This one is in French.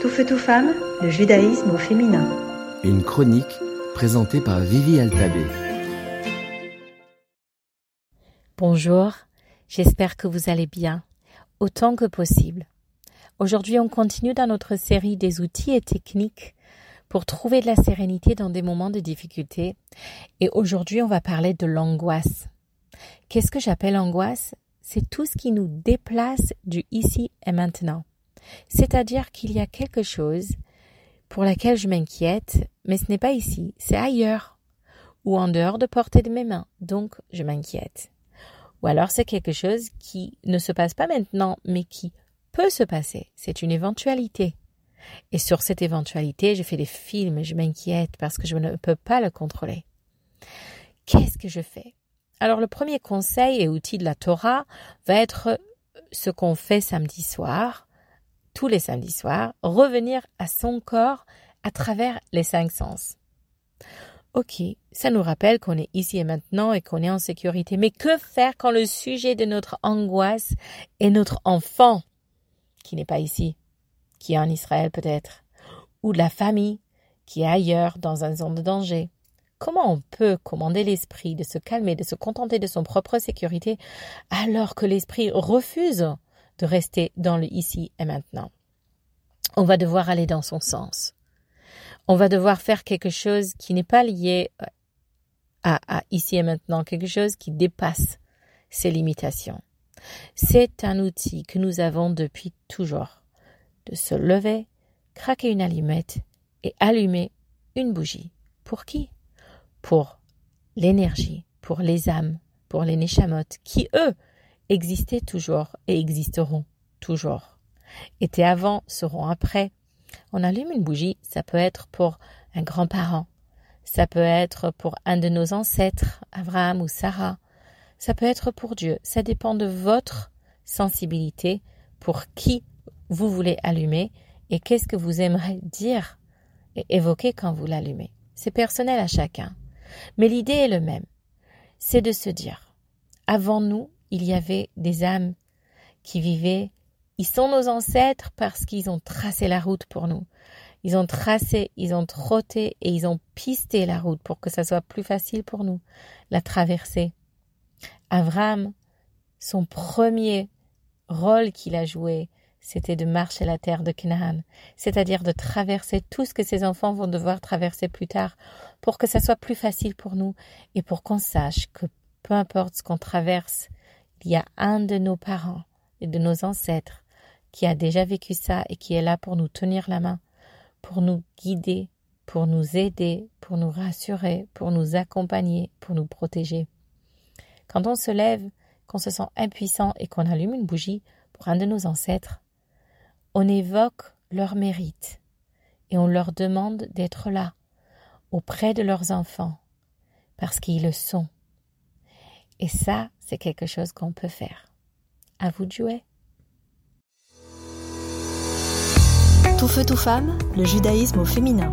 Tout feu, tout femme, le judaïsme au féminin. Une chronique présentée par Vivi Altabé. Bonjour, j'espère que vous allez bien, autant que possible. Aujourd'hui, on continue dans notre série des outils et techniques pour trouver de la sérénité dans des moments de difficulté. Et aujourd'hui, on va parler de l'angoisse. Qu'est-ce que j'appelle angoisse? C'est tout ce qui nous déplace du ici et maintenant. C'est-à-dire qu'il y a quelque chose pour laquelle je m'inquiète, mais ce n'est pas ici, c'est ailleurs, ou en dehors de portée de mes mains, donc je m'inquiète. Ou alors c'est quelque chose qui ne se passe pas maintenant, mais qui peut se passer, c'est une éventualité. Et sur cette éventualité, je fais des films, je m'inquiète parce que je ne peux pas le contrôler. Qu'est-ce que je fais? Alors le premier conseil et outil de la Torah va être ce qu'on fait samedi soir, tous les samedis soirs, revenir à son corps à travers les cinq sens. Ok, ça nous rappelle qu'on est ici et maintenant et qu'on est en sécurité. Mais que faire quand le sujet de notre angoisse est notre enfant, qui n'est pas ici, qui est en Israël peut-être, ou la famille, qui est ailleurs dans un zone de danger? Comment on peut commander l'esprit de se calmer, de se contenter de son propre sécurité, alors que l'esprit refuse de rester dans le ici et maintenant. On va devoir aller dans son sens. On va devoir faire quelque chose qui n'est pas lié à, ici et maintenant, quelque chose qui dépasse ses limitations. C'est un outil que nous avons depuis toujours. De se lever, craquer une allumette et allumer une bougie. Pour qui? Pour l'énergie, pour les âmes, pour les neshamot, qui eux existaient toujours et existeront toujours. Étaient avant, seront après. On allume une bougie, ça peut être pour un grand-parent, ça peut être pour un de nos ancêtres, Abraham ou Sarah, ça peut être pour Dieu. Ça dépend de votre sensibilité pour qui vous voulez allumer et qu'est-ce que vous aimeriez dire et évoquer quand vous l'allumez. C'est personnel à chacun. Mais l'idée est le même. C'est de se dire, avant nous, il y avait des âmes qui vivaient. Ils sont nos ancêtres parce qu'ils ont tracé la route pour nous. Ils ont tracé, ils ont trotté et ils ont pisté la route pour que ça soit plus facile pour nous, la traverser. Avram, son premier rôle qu'il a joué, c'était de marcher la terre de Canaan, c'est-à-dire de traverser tout ce que ses enfants vont devoir traverser plus tard, pour que ça soit plus facile pour nous et pour qu'on sache que peu importe ce qu'on traverse, il y a un de nos parents et de nos ancêtres qui a déjà vécu ça et qui est là pour nous tenir la main, pour nous guider, pour nous aider, pour nous rassurer, pour nous accompagner, pour nous protéger. Quand on se lève, qu'on se sent impuissant et qu'on allume une bougie pour un de nos ancêtres, on évoque leur mérite et on leur demande d'être là, auprès de leurs enfants, parce qu'ils le sont. Et ça, c'est quelque chose qu'on peut faire. À vous de jouer. Tout feu, tout femme, le judaïsme au féminin.